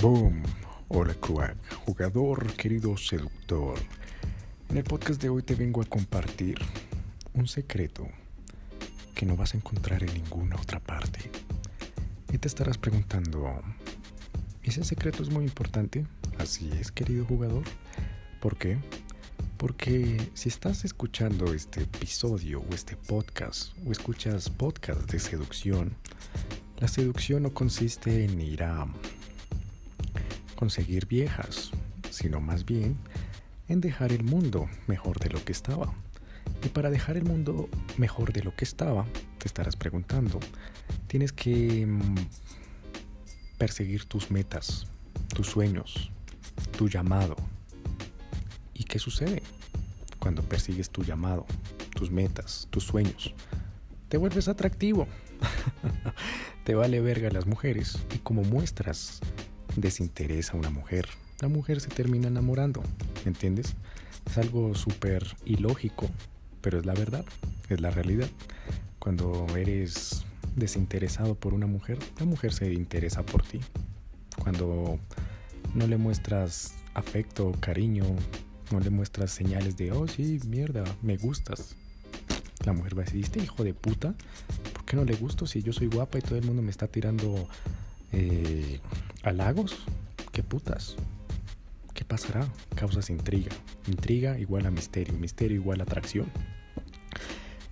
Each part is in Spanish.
Boom. Hola jugador, querido seductor. En el podcast de hoy te vengo a compartir un secreto que no vas a encontrar en ninguna otra parte. Y te estarás preguntando, ¿ese secreto es muy importante? Así es, querido jugador. ¿Por qué? Porque si estás escuchando este episodio o este podcast o escuchas podcast de seducción, la seducción no consiste en ir a conseguir viejas, sino más bien en dejar el mundo mejor de lo que estaba. Y para dejar el mundo mejor de lo que estaba, te estarás preguntando, tienes que mm, perseguir tus metas, tus sueños, tu llamado. ¿Y qué sucede cuando persigues tu llamado, tus metas, tus sueños? Te vuelves atractivo. te vale verga las mujeres y como muestras desinterés a una mujer, la mujer se termina enamorando, ¿me entiendes? Es algo súper ilógico, pero es la verdad, es la realidad. Cuando eres desinteresado por una mujer, la mujer se interesa por ti. Cuando no le muestras afecto, cariño, no le muestras señales de, oh sí, mierda, me gustas. La mujer va a decir, este hijo de puta, ¿por qué no le gusto si yo soy guapa y todo el mundo me está tirando eh, halagos? ¿Qué putas? ¿Qué pasará? Causas intriga. Intriga igual a misterio, misterio igual a atracción.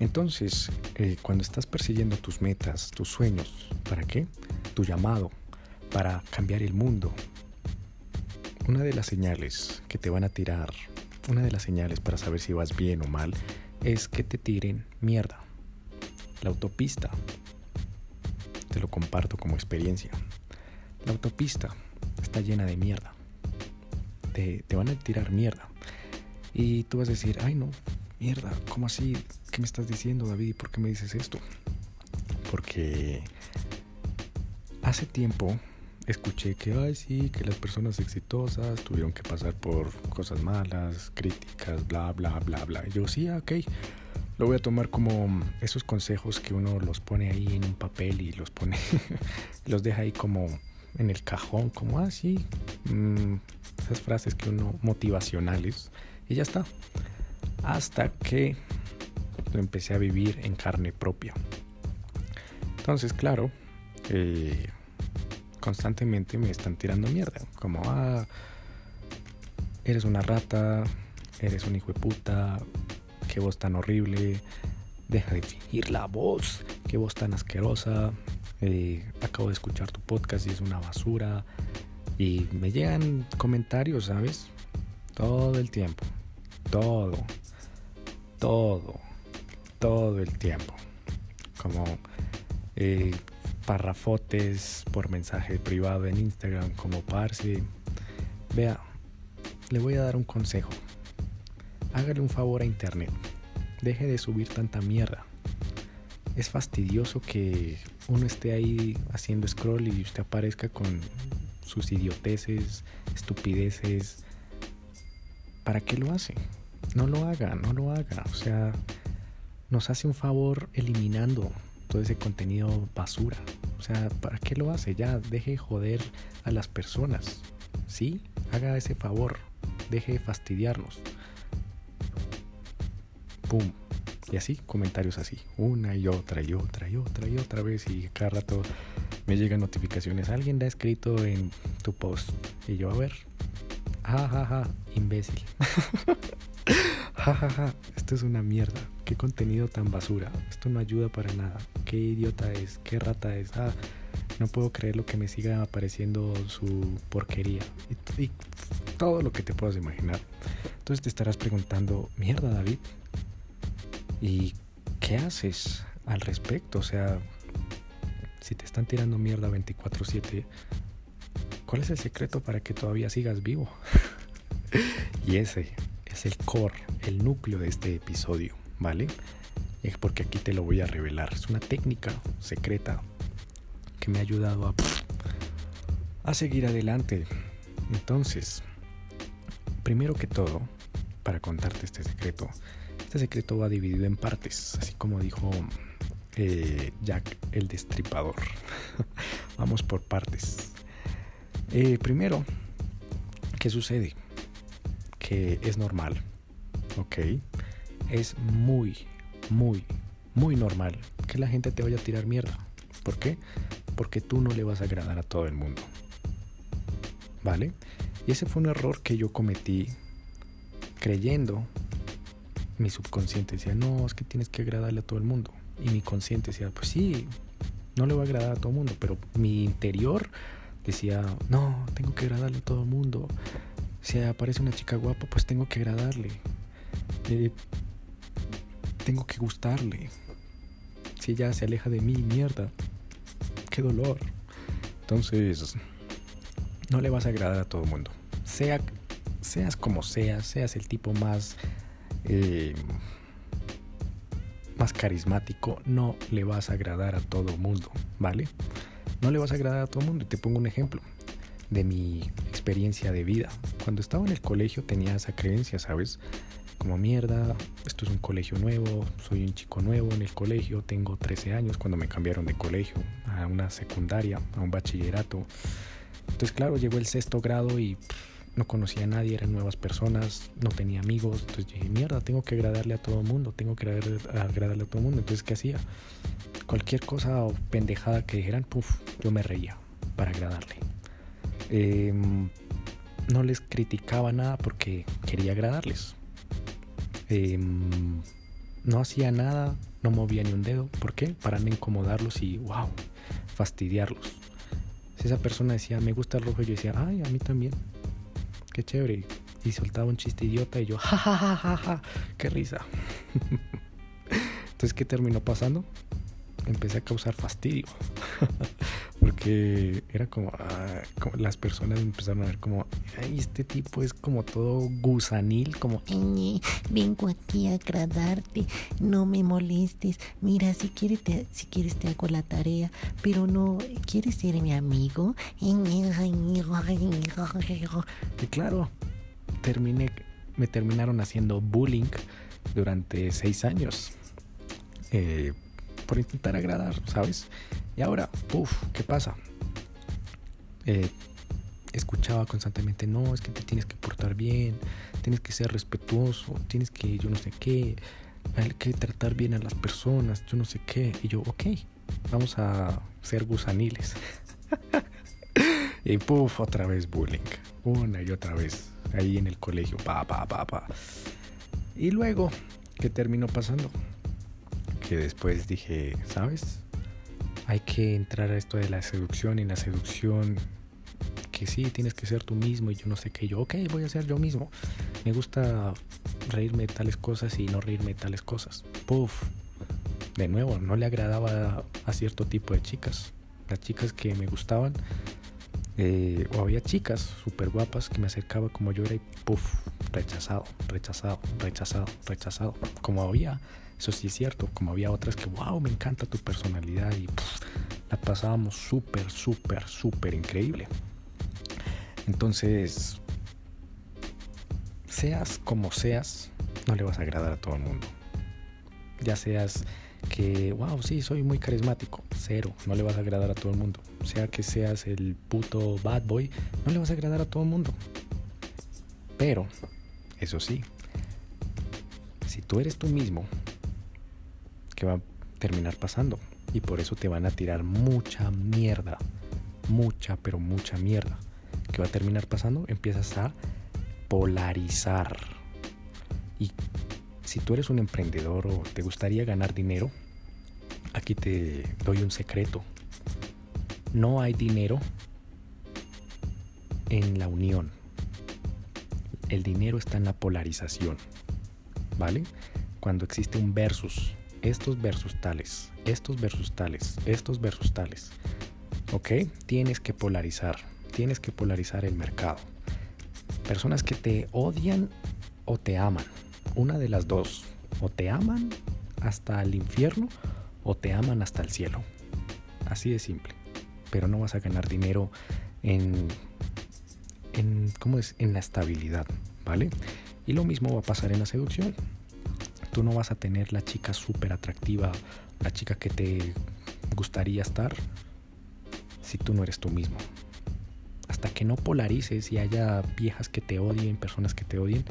Entonces, eh, cuando estás persiguiendo tus metas, tus sueños, ¿para qué? Tu llamado, para cambiar el mundo. Una de las señales que te van a tirar, una de las señales para saber si vas bien o mal, es que te tiren mierda. La autopista, te lo comparto como experiencia. La autopista está llena de mierda. Te, van a tirar mierda. Y tú vas a decir, ay no, mierda, ¿cómo así? ¿Qué me estás diciendo, David? ¿Por qué me dices esto? Porque hace tiempo escuché que, ay, sí, que las personas exitosas tuvieron que pasar por cosas malas, críticas, bla, bla, bla, bla. Y yo, sí, ok. Lo voy a tomar como esos consejos que uno los pone ahí en un papel y los pone, los deja ahí como en el cajón, como, ah, sí, mm, esas frases que uno, motivacionales, y ya está. Hasta que lo empecé a vivir en carne propia. Entonces, claro, eh, constantemente me están tirando mierda. Como, ah, eres una rata, eres un hijo de puta, qué voz tan horrible, deja de fingir la voz, qué voz tan asquerosa, eh, acabo de escuchar tu podcast y es una basura. Y me llegan comentarios, ¿sabes? Todo el tiempo, todo, todo, todo el tiempo. Como eh, parrafotes por mensaje privado en Instagram como Parsi. Vea, le voy a dar un consejo. Hágale un favor a internet. Deje de subir tanta mierda. Es fastidioso que uno esté ahí haciendo scroll y usted aparezca con sus idioteces, estupideces. ¿Para qué lo hace? No lo haga, no lo haga. O sea, nos hace un favor eliminando todo ese contenido basura. O sea, ¿para qué lo hace? Ya deje de joder a las personas. ¿Sí? Haga ese favor. Deje de fastidiarnos. ¡Pum! Y así, comentarios así, una y otra y otra y otra y otra vez y cada rato me llegan notificaciones. Alguien le ha escrito en tu post y yo a ver, jajaja, ja, ja, imbécil. jajaja, ja, esto es una mierda. Qué contenido tan basura. Esto no ayuda para nada. Qué idiota es, qué rata es. Ah, no puedo creer lo que me siga apareciendo su porquería. Y, y todo lo que te puedas imaginar. Entonces te estarás preguntando, mierda David, ¿Y qué haces al respecto? O sea, si te están tirando mierda 24/7, ¿cuál es el secreto para que todavía sigas vivo? y ese es el core, el núcleo de este episodio, ¿vale? Es porque aquí te lo voy a revelar. Es una técnica secreta que me ha ayudado a, a seguir adelante. Entonces, primero que todo, para contarte este secreto, este secreto va dividido en partes, así como dijo eh, Jack el Destripador. Vamos por partes. Eh, primero, ¿qué sucede? Que es normal, ¿ok? Es muy, muy, muy normal que la gente te vaya a tirar mierda. ¿Por qué? Porque tú no le vas a agradar a todo el mundo. ¿Vale? Y ese fue un error que yo cometí creyendo. Mi subconsciente decía, no, es que tienes que agradarle a todo el mundo. Y mi consciente decía, pues sí, no le va a agradar a todo el mundo. Pero mi interior decía, no, tengo que agradarle a todo el mundo. Si aparece una chica guapa, pues tengo que agradarle. Eh, tengo que gustarle. Si ella se aleja de mí, mierda. Qué dolor. Entonces, no le vas a agradar a todo el mundo. Sea, seas como seas, seas el tipo más, eh, más carismático, no le vas a agradar a todo mundo, ¿vale? No le vas a agradar a todo mundo. Y te pongo un ejemplo de mi experiencia de vida. Cuando estaba en el colegio tenía esa creencia, ¿sabes? Como mierda, esto es un colegio nuevo, soy un chico nuevo en el colegio, tengo 13 años cuando me cambiaron de colegio a una secundaria, a un bachillerato. Entonces, claro, llegó el sexto grado y no conocía a nadie, eran nuevas personas, no tenía amigos. Entonces dije, mierda, tengo que agradarle a todo el mundo, tengo que agradarle a todo el mundo. Entonces, ¿qué hacía? Cualquier cosa o pendejada que dijeran, puff, yo me reía para agradarle. Em, no les criticaba nada porque quería agradarles. Em, no hacía nada, no movía ni un dedo. ¿Por qué? Para no incomodarlos y, wow, fastidiarlos. Si esa persona decía, me gusta el rojo, yo decía, ay, a mí también. Qué chévere. Y soltaba un chiste idiota y yo, ja, ja, ja, ja, ja, qué risa. Entonces, ¿qué terminó pasando? Empecé a causar fastidio. porque era como, ah, las personas empezaron a ver como Ay, este tipo es como todo gusanil como vengo aquí a agradarte no me molestes mira si quieres te, si quieres te hago la tarea pero no quieres ser mi amigo y claro terminé me terminaron haciendo bullying durante seis años eh, por intentar agradar sabes y ahora, uff, ¿qué pasa? Eh, escuchaba constantemente, no, es que te tienes que portar bien, tienes que ser respetuoso, tienes que, yo no sé qué, hay que tratar bien a las personas, yo no sé qué. Y yo, ok, vamos a ser gusaniles. y puff, otra vez bullying, una y otra vez, ahí en el colegio, pa, pa, pa, pa. Y luego, ¿qué terminó pasando? Que después dije, ¿sabes? hay que entrar a esto de la seducción y la seducción que sí, tienes que ser tú mismo y yo no sé qué, yo, ok, voy a ser yo mismo. Me gusta reírme de tales cosas y no reírme de tales cosas. Puff, de nuevo, no le agradaba a cierto tipo de chicas. Las chicas que me gustaban, eh, o había chicas súper guapas que me acercaba como yo era y puff, rechazado, rechazado, rechazado, rechazado. Como había eso sí es cierto, como había otras que, wow, me encanta tu personalidad y la pasábamos súper, súper, súper increíble. Entonces, seas como seas, no le vas a agradar a todo el mundo. Ya seas que, wow, sí, soy muy carismático, cero, no le vas a agradar a todo el mundo. Sea que seas el puto bad boy, no le vas a agradar a todo el mundo. Pero, eso sí, si tú eres tú mismo, que va a terminar pasando. Y por eso te van a tirar mucha mierda. Mucha, pero mucha mierda. ¿Qué va a terminar pasando? Empiezas a polarizar. Y si tú eres un emprendedor o te gustaría ganar dinero, aquí te doy un secreto. No hay dinero en la unión. El dinero está en la polarización. ¿Vale? Cuando existe un versus estos versus tales, estos versus tales, estos versus tales. ¿Ok? Tienes que polarizar, tienes que polarizar el mercado. Personas que te odian o te aman. Una de las dos. O te aman hasta el infierno o te aman hasta el cielo. Así de simple. Pero no vas a ganar dinero en, en, ¿cómo es? en la estabilidad, ¿vale? Y lo mismo va a pasar en la seducción tú no vas a tener la chica súper atractiva, la chica que te gustaría estar, si tú no eres tú mismo. hasta que no polarices y haya viejas que te odien, personas que te odien,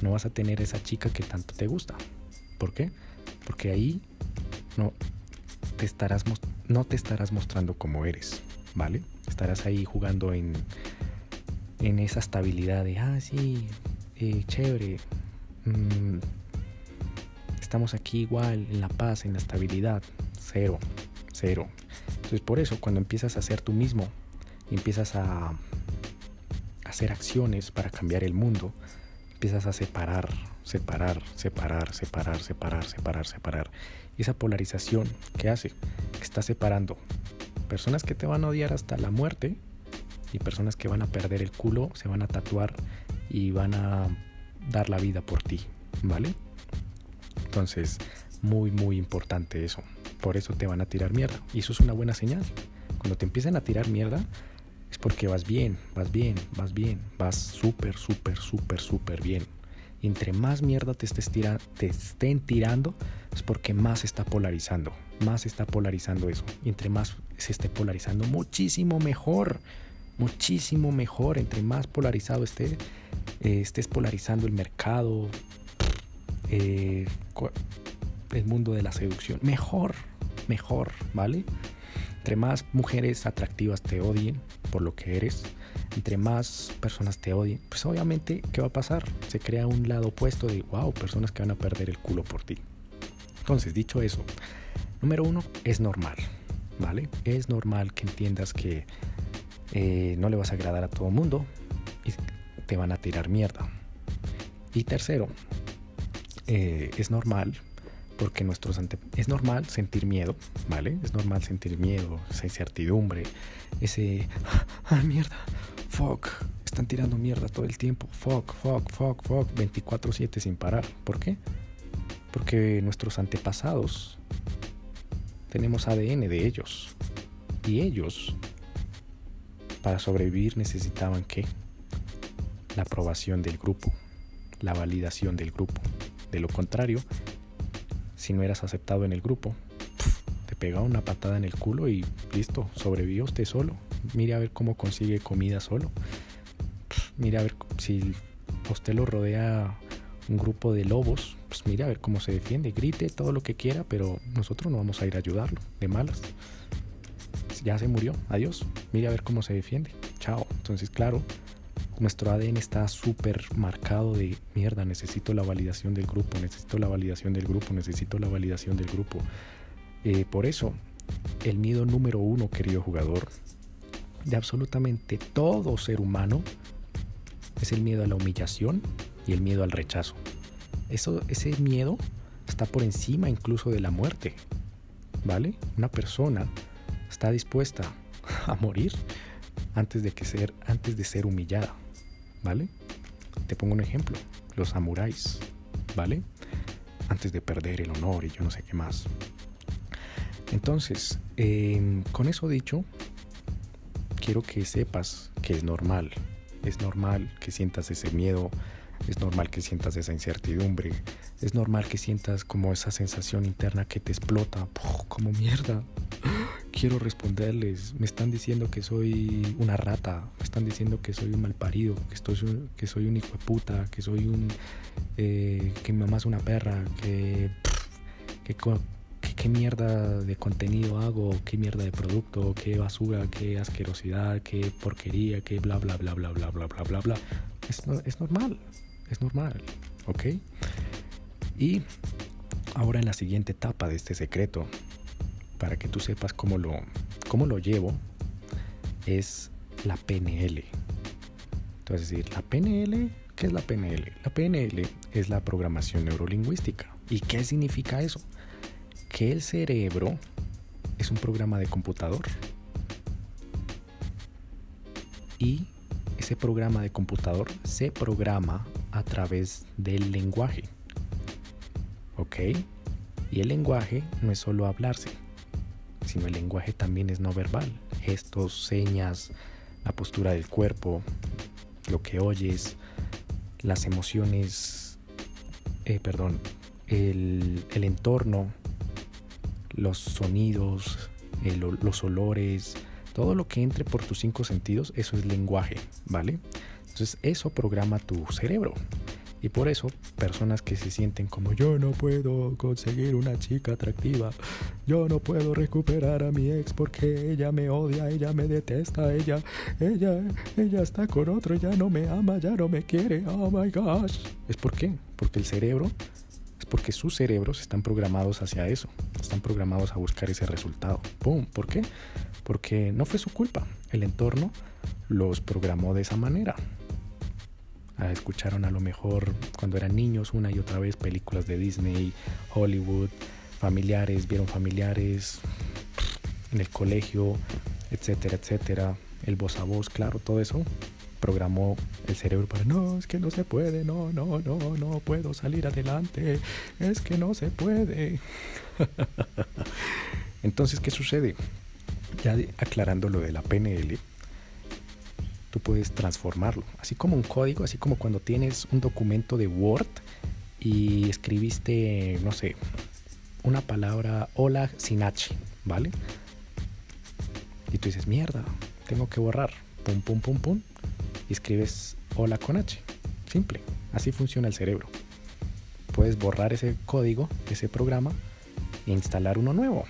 no vas a tener esa chica que tanto te gusta. ¿Por qué? Porque ahí no te estarás, no te estarás mostrando como eres, ¿vale? Estarás ahí jugando en, en esa estabilidad de, ah, sí, eh, chévere, mm, estamos aquí igual, en la paz, en la estabilidad, cero, cero. Entonces por eso cuando empiezas a ser tú mismo, empiezas a hacer acciones para cambiar el mundo, empiezas a separar, separar, separar, separar, separar, separar, separar. Y esa polarización que hace, que está separando personas que te van a odiar hasta la muerte y personas que van a perder el culo, se van a tatuar y van a dar la vida por ti, ¿vale? Entonces, muy, muy importante eso. Por eso te van a tirar mierda. Y eso es una buena señal. Cuando te empiezan a tirar mierda, es porque vas bien, vas bien, vas bien, vas súper, súper, súper, súper bien. Y entre más mierda te, estés te estén tirando, es porque más está polarizando. Más está polarizando eso. Y entre más se esté polarizando, muchísimo mejor. Muchísimo mejor. Entre más polarizado esté, eh, estés polarizando el mercado, eh, el mundo de la seducción. Mejor, mejor, ¿vale? Entre más mujeres atractivas te odien por lo que eres, entre más personas te odien, pues obviamente, ¿qué va a pasar? Se crea un lado opuesto de, wow, personas que van a perder el culo por ti. Entonces, dicho eso, número uno, es normal, ¿vale? Es normal que entiendas que eh, no le vas a agradar a todo el mundo y te van a tirar mierda. Y tercero, eh, es normal porque nuestros es normal sentir miedo, ¿vale? Es normal sentir miedo, esa incertidumbre, ese ah, mierda, fuck, están tirando mierda todo el tiempo, fuck, fuck, fuck, fuck, 24/7 sin parar. ¿Por qué? Porque nuestros antepasados tenemos ADN de ellos y ellos para sobrevivir necesitaban qué? La aprobación del grupo, la validación del grupo. De lo contrario, si no eras aceptado en el grupo, te pegaba una patada en el culo y listo, sobrevivió usted solo. Mire a ver cómo consigue comida solo. Mire a ver si usted lo rodea un grupo de lobos, pues mire a ver cómo se defiende, grite todo lo que quiera, pero nosotros no vamos a ir a ayudarlo, de malas. Ya se murió, adiós, mire a ver cómo se defiende, chao. Entonces, claro, nuestro ADN está súper marcado de mierda, necesito la validación del grupo, necesito la validación del grupo, necesito la validación del grupo. Eh, por eso, el miedo número uno, querido jugador, de absolutamente todo ser humano, es el miedo a la humillación y el miedo al rechazo. Eso, ese miedo está por encima incluso de la muerte. ¿Vale? Una persona está dispuesta a morir antes de, que ser, antes de ser humillada. ¿Vale? Te pongo un ejemplo, los samuráis, ¿vale? Antes de perder el honor y yo no sé qué más. Entonces, em, con eso dicho, quiero que sepas que es normal, es normal que sientas ese miedo, es normal que sientas esa incertidumbre, es normal que sientas como esa sensación interna que te explota, como mierda, quiero responderles. Me están diciendo que soy una rata, me están diciendo que soy un malparido, que, estoy, que soy un hijo de puta, que soy un. Eh, que mi mamá es una perra, que. qué mierda de contenido hago, qué mierda de producto, qué basura, qué asquerosidad, qué porquería, qué bla bla bla bla bla bla bla bla bla. Es normal, es normal, ¿ok? Y ahora en la siguiente etapa de este secreto, para que tú sepas cómo lo, cómo lo llevo, es la PNL. Entonces, decir, la PNL, ¿qué es la PNL? La PNL es la programación neurolingüística. ¿Y qué significa eso? Que el cerebro es un programa de computador. Y ese programa de computador se programa a través del lenguaje. ¿Ok? Y el lenguaje no es solo hablarse, sino el lenguaje también es no verbal. Gestos, señas, la postura del cuerpo, lo que oyes, las emociones, eh, perdón, el, entorno, los sonidos, los olores, Todo lo que entre por tus cinco sentidos, eso es lenguaje, ¿vale? Entonces eso programa tu cerebro. Y por eso, personas que se sienten como yo no puedo conseguir una chica atractiva, yo no puedo recuperar a mi ex porque ella me odia, ella me detesta, ella, ella, ella está con otro, ya no me ama, ya no me quiere, oh my gosh. ¿Es por qué? Porque el cerebro, es porque sus cerebros están programados hacia eso, están programados a buscar ese resultado. ¿Por qué? Porque no fue su culpa, el entorno los programó de esa manera escucharon a lo mejor cuando eran niños una y otra vez películas de Disney, Hollywood, familiares, vieron familiares en el colegio, etcétera, etcétera, el voz a voz, claro, todo eso programó el cerebro para no, es que no se puede, no, no, no, no puedo salir adelante, es que no se puede. Entonces, ¿qué sucede? Ya aclarando lo de la PNL, tú puedes transformarlo. Así como un código, así como cuando tienes un documento de Word y escribiste, no sé, una palabra hola sin H, ¿vale? Y tú dices, mierda, tengo que borrar. Pum, pum, pum, pum. Y escribes hola con H. Simple. Así funciona el cerebro. Puedes borrar ese código, ese programa, e instalar uno nuevo,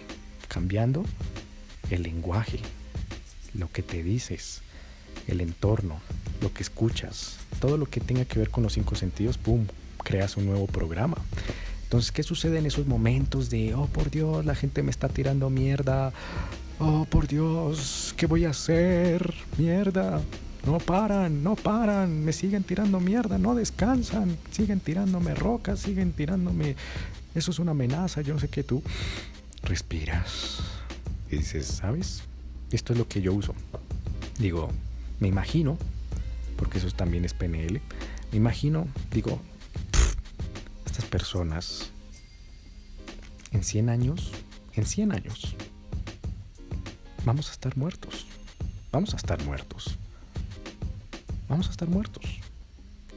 cambiando el lenguaje, lo que te dices, el entorno, lo que escuchas, todo lo que tenga que ver con los cinco sentidos, ¡pum!, creas un nuevo programa. Entonces, ¿qué sucede en esos momentos de, oh por Dios, la gente me está tirando mierda? Oh por Dios, ¿qué voy a hacer? Mierda. No paran, no paran, me siguen tirando mierda, no descansan, siguen tirándome rocas, siguen tirándome... Eso es una amenaza, yo no sé qué tú. Respiras y dices, ¿sabes? Esto es lo que yo uso. Digo, me imagino, porque eso también es PNL, me imagino, digo, estas personas en 100 años, en 100 años, vamos a estar muertos, vamos a estar muertos, vamos a estar muertos.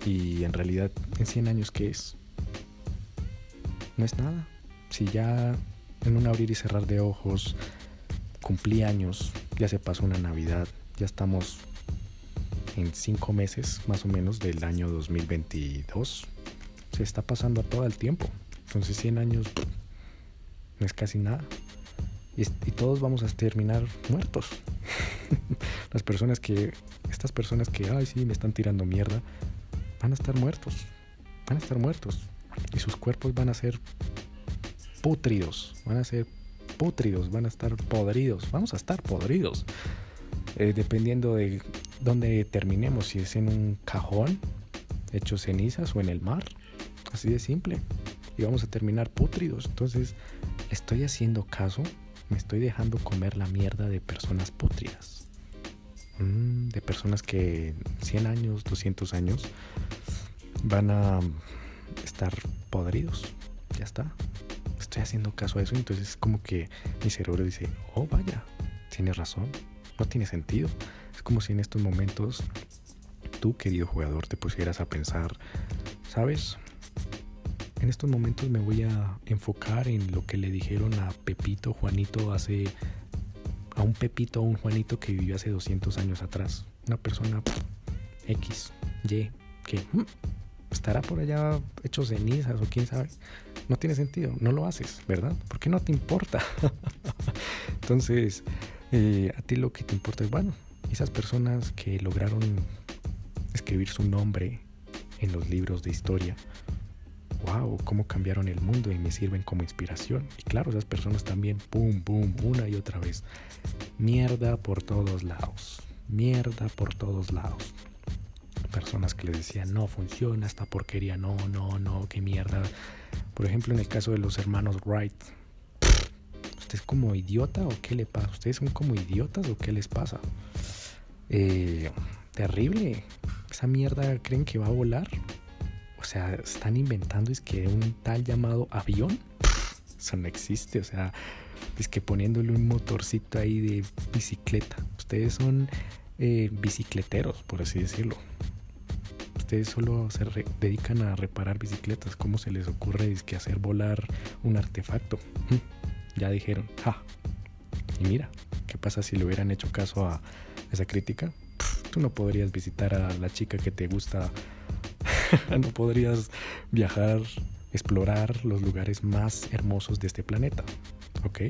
Y en realidad, en 100 años, ¿qué es? No es nada. Si ya en un abrir y cerrar de ojos cumplí años, ya se pasó una Navidad, ya estamos en cinco meses más o menos del año 2022. Se está pasando a todo el tiempo. Entonces 100 años no es casi nada. Y, todos vamos a terminar muertos. Las personas que, estas personas que, ay, sí, me están tirando mierda, van a estar muertos. Van a estar muertos. Y sus cuerpos van a ser putridos. Van a ser putridos. Van a estar podridos. Vamos a estar podridos. Eh, dependiendo de donde terminemos, si es en un cajón hecho cenizas o en el mar. Así de simple. Y vamos a terminar putridos. Entonces, estoy haciendo caso? ¿Me estoy dejando comer la mierda de personas putridas? Mm, de personas que 100 años, 200 años van a estar podridos. Ya está. Estoy haciendo caso a eso. Entonces, como que mi cerebro dice: Oh, vaya, tienes razón. No tiene sentido. Es como si en estos momentos tú, querido jugador, te pusieras a pensar, ¿sabes? En estos momentos me voy a enfocar en lo que le dijeron a Pepito, Juanito, hace... A un Pepito, a un Juanito que vivió hace 200 años atrás. Una persona X, Y, que mm, estará por allá hecho cenizas o quién sabe. No tiene sentido, no lo haces, ¿verdad? Porque no te importa. Entonces, eh, a ti lo que te importa es, bueno, esas personas que lograron escribir su nombre en los libros de historia, wow, cómo cambiaron el mundo y me sirven como inspiración. Y claro, esas personas también, boom, boom, una y otra vez. Mierda por todos lados. Mierda por todos lados. Personas que les decían, no funciona esta porquería, no, no, no, qué mierda. Por ejemplo, en el caso de los hermanos Wright, ¿usted es como idiota o qué le pasa? ¿Ustedes son como idiotas o qué les pasa? Eh, terrible. Esa mierda creen que va a volar. O sea, están inventando es que un tal llamado avión. Eso no existe. O sea, es que poniéndole un motorcito ahí de bicicleta. Ustedes son eh, bicicleteros, por así decirlo. Ustedes solo se dedican a reparar bicicletas. ¿Cómo se les ocurre es que hacer volar un artefacto? Ya dijeron, ja. Y mira, ¿qué pasa si le hubieran hecho caso a esa crítica? tú no podrías visitar a la chica que te gusta, no podrías viajar, explorar los lugares más hermosos de este planeta, ¿ok?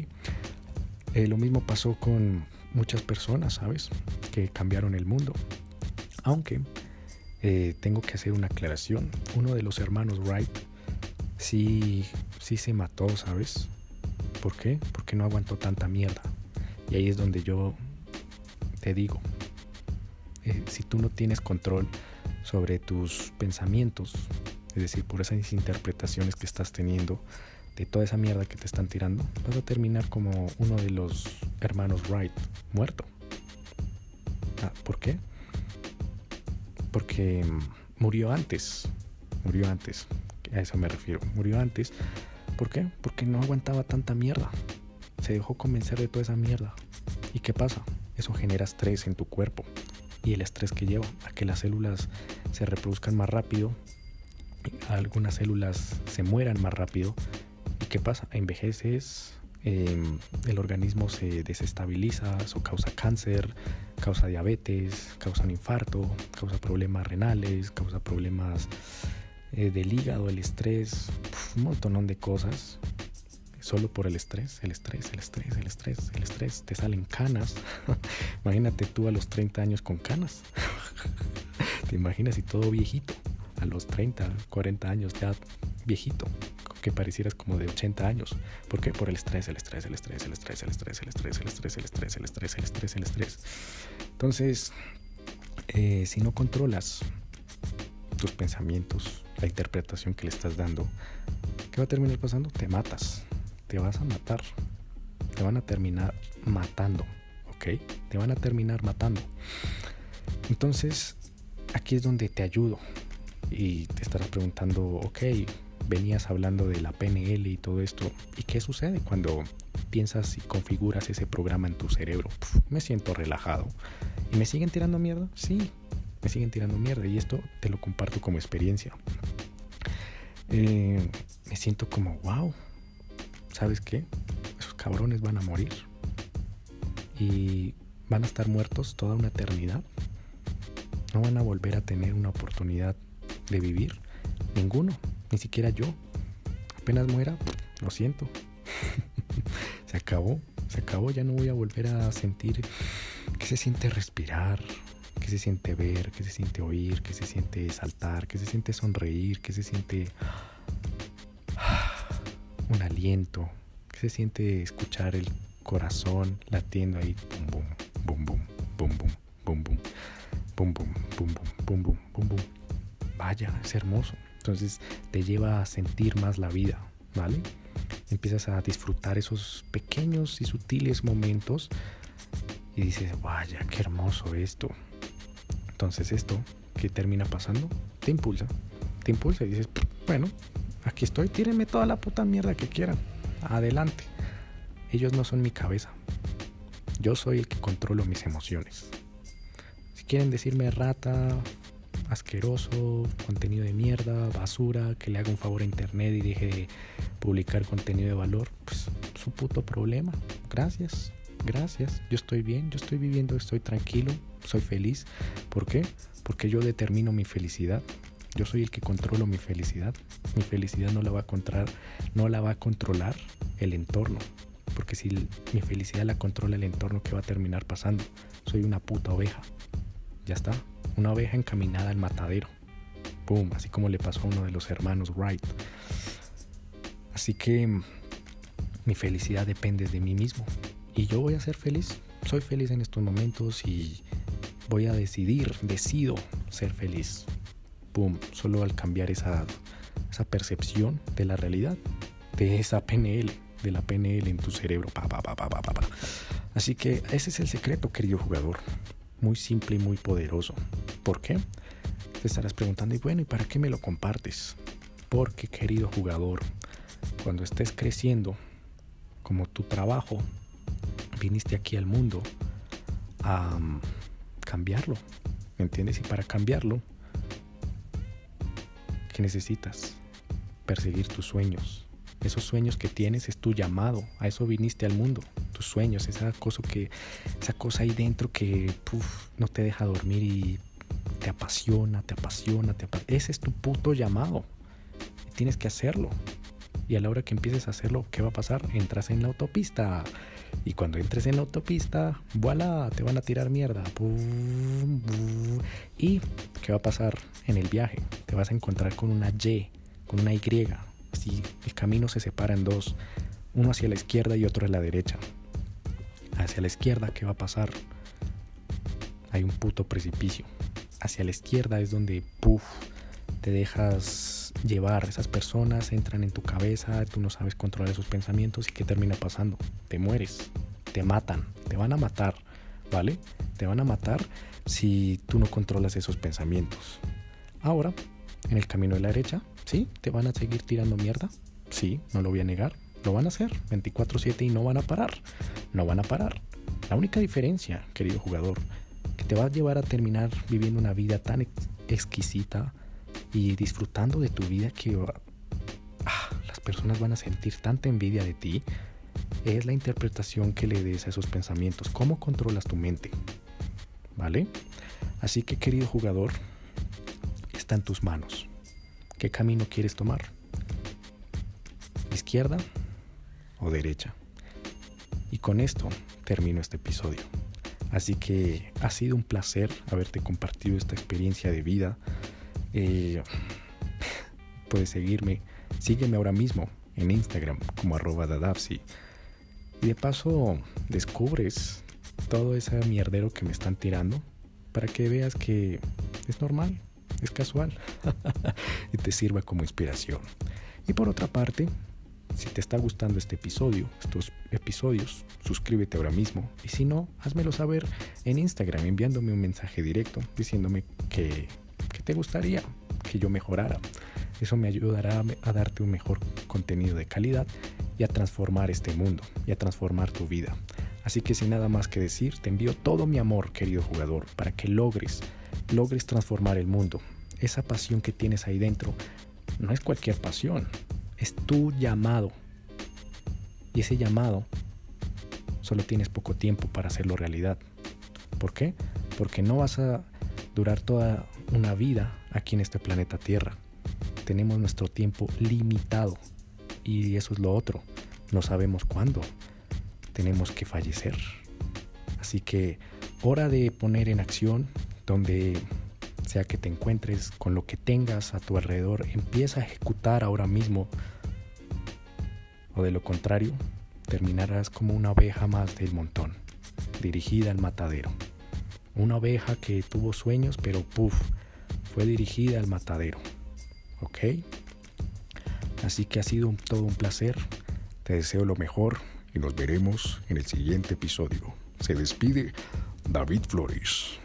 Eh, lo mismo pasó con muchas personas, ¿sabes? Que cambiaron el mundo. Aunque eh, tengo que hacer una aclaración. Uno de los hermanos Wright sí, sí se mató, ¿sabes? ¿Por qué? Porque no aguantó tanta mierda. Y ahí es donde yo te digo, eh, si tú no tienes control sobre tus pensamientos, es decir, por esas interpretaciones que estás teniendo de toda esa mierda que te están tirando, vas a terminar como uno de los hermanos Wright, muerto. Ah, ¿Por qué? Porque murió antes, murió antes, a eso me refiero, murió antes. ¿Por qué? Porque no aguantaba tanta mierda. Se dejó convencer de toda esa mierda. ¿Y qué pasa? Eso genera estrés en tu cuerpo. Y el estrés que lleva a que las células se reproduzcan más rápido, algunas células se mueran más rápido. ¿Y qué pasa? Envejeces, em, el organismo se desestabiliza, eso causa cáncer, causa diabetes, causa un infarto, causa problemas renales, causa problemas eh, del hígado, el estrés, un montón de cosas. Solo por el estrés, el estrés, el estrés, el estrés, el estrés. Te salen canas. Imagínate tú a los 30 años con canas. Te imaginas y todo viejito. A los 30, 40 años ya viejito. Que parecieras como de 80 años. ¿Por qué? Por el estrés, el estrés, el estrés, el estrés, el estrés, el estrés, el estrés, el estrés, el estrés, el estrés, el estrés. Entonces, si no controlas tus pensamientos, la interpretación que le estás dando, ¿qué va a terminar pasando? Te matas, te vas a matar, te van a terminar matando, ¿ok? Te van a terminar matando. Entonces, aquí es donde te ayudo y te estarás preguntando, ok, venías hablando de la PNL y todo esto, ¿y qué sucede cuando piensas y configuras ese programa en tu cerebro? me siento relajado. ¿Y me siguen tirando mierda? Sí, me siguen tirando mierda y esto te lo comparto como experiencia. Eh, me siento como, wow, ¿sabes qué? Esos cabrones van a morir y van a estar muertos toda una eternidad. No van a volver a tener una oportunidad de vivir. Ninguno, ni siquiera yo. Apenas muera, lo siento. se acabó, se acabó. Ya no voy a volver a sentir que se siente respirar, que se siente ver, que se siente oír, que se siente saltar, que se siente sonreír, que se siente un aliento, que se siente escuchar el corazón latiendo ahí, bum bum, bum bum, bum bum, bum bum, bum bum, bum bum, bum bum, bum Vaya, es hermoso. Entonces te lleva a sentir más la vida, ¿vale? Empiezas a disfrutar esos pequeños y sutiles momentos y dices, vaya, qué hermoso esto. Entonces esto que termina pasando te impulsa, te impulsa y dices, bueno, aquí estoy, tírenme toda la puta mierda que quieran, adelante. Ellos no son mi cabeza, yo soy el que controlo mis emociones. Si quieren decirme rata, asqueroso, contenido de mierda, basura, que le haga un favor a internet y deje de publicar contenido de valor, pues su puto problema. Gracias, gracias. Yo estoy bien, yo estoy viviendo, estoy tranquilo, soy feliz. ¿Por qué? Porque yo determino mi felicidad. Yo soy el que controlo mi felicidad. Mi felicidad no la va a controlar, no la va a controlar el entorno. Porque si mi felicidad la controla el entorno, ¿qué va a terminar pasando? Soy una puta oveja. Ya está. Una oveja encaminada al matadero. Boom, así como le pasó a uno de los hermanos Wright. Así que mi felicidad depende de mí mismo. Y yo voy a ser feliz. Soy feliz en estos momentos y voy a decidir, decido ser feliz. Boom, solo al cambiar esa, esa percepción de la realidad, de esa PNL, de la PNL en tu cerebro. Así que ese es el secreto, querido jugador. Muy simple y muy poderoso. ¿Por qué? Te estarás preguntando, y bueno, ¿y para qué me lo compartes? Porque, querido jugador, cuando estés creciendo, como tu trabajo, viniste aquí al mundo a cambiarlo, ¿me entiendes? Y para cambiarlo, ¿qué necesitas? Perseguir tus sueños. Esos sueños que tienes es tu llamado, a eso viniste al mundo. Tu tus sueños, esa cosa que, esa cosa ahí dentro que no te deja dormir y te apasiona, te apasiona, te apasiona. Ese es tu puto llamado. Tienes que hacerlo. Y a la hora que empieces a hacerlo, ¿qué va a pasar? Entras en la autopista. Y cuando entres en la autopista, voilà, te van a tirar mierda. ¿Y qué va a pasar en el viaje? Te vas a encontrar con una Y, con una Y. Así el camino se separa en dos, uno hacia la izquierda y otro a la derecha. Hacia la izquierda, ¿qué va a pasar? Hay un puto precipicio. Hacia la izquierda es donde, puff, te dejas llevar. Esas personas entran en tu cabeza, tú no sabes controlar esos pensamientos y ¿qué termina pasando? Te mueres, te matan, te van a matar, ¿vale? Te van a matar si tú no controlas esos pensamientos. Ahora, en el camino de la derecha, ¿sí? ¿Te van a seguir tirando mierda? Sí, no lo voy a negar. Lo van a hacer 24/7 y no van a parar. No van a parar. La única diferencia, querido jugador, que te va a llevar a terminar viviendo una vida tan exquisita, y disfrutando de tu vida que ah, las personas van a sentir tanta envidia de ti, es la interpretación que le des a esos pensamientos, cómo controlas tu mente. ¿Vale? Así que querido jugador, está en tus manos. ¿Qué camino quieres tomar? ¿Izquierda o derecha? Y con esto termino este episodio. Así que ha sido un placer haberte compartido esta experiencia de vida eh, puedes seguirme. Sígueme ahora mismo en Instagram como arroba dadapsi. Y de paso descubres todo ese mierdero que me están tirando para que veas que es normal, es casual y te sirva como inspiración. Y por otra parte, si te está gustando este episodio, estos episodios, suscríbete ahora mismo. Y si no, házmelo saber en Instagram enviándome un mensaje directo diciéndome que te gustaría que yo mejorara. Eso me ayudará a darte un mejor contenido de calidad y a transformar este mundo y a transformar tu vida. Así que sin nada más que decir, te envío todo mi amor, querido jugador, para que logres, logres transformar el mundo. Esa pasión que tienes ahí dentro no es cualquier pasión, es tu llamado. Y ese llamado solo tienes poco tiempo para hacerlo realidad. ¿Por qué? Porque no vas a durar toda una vida aquí en este planeta Tierra. Tenemos nuestro tiempo limitado y eso es lo otro. No sabemos cuándo tenemos que fallecer. Así que hora de poner en acción donde sea que te encuentres con lo que tengas a tu alrededor, empieza a ejecutar ahora mismo. O de lo contrario, terminarás como una oveja más del montón, dirigida al matadero. Una oveja que tuvo sueños, pero puff, fue dirigida al matadero. ¿Ok? Así que ha sido todo un placer. Te deseo lo mejor y nos veremos en el siguiente episodio. Se despide David Flores.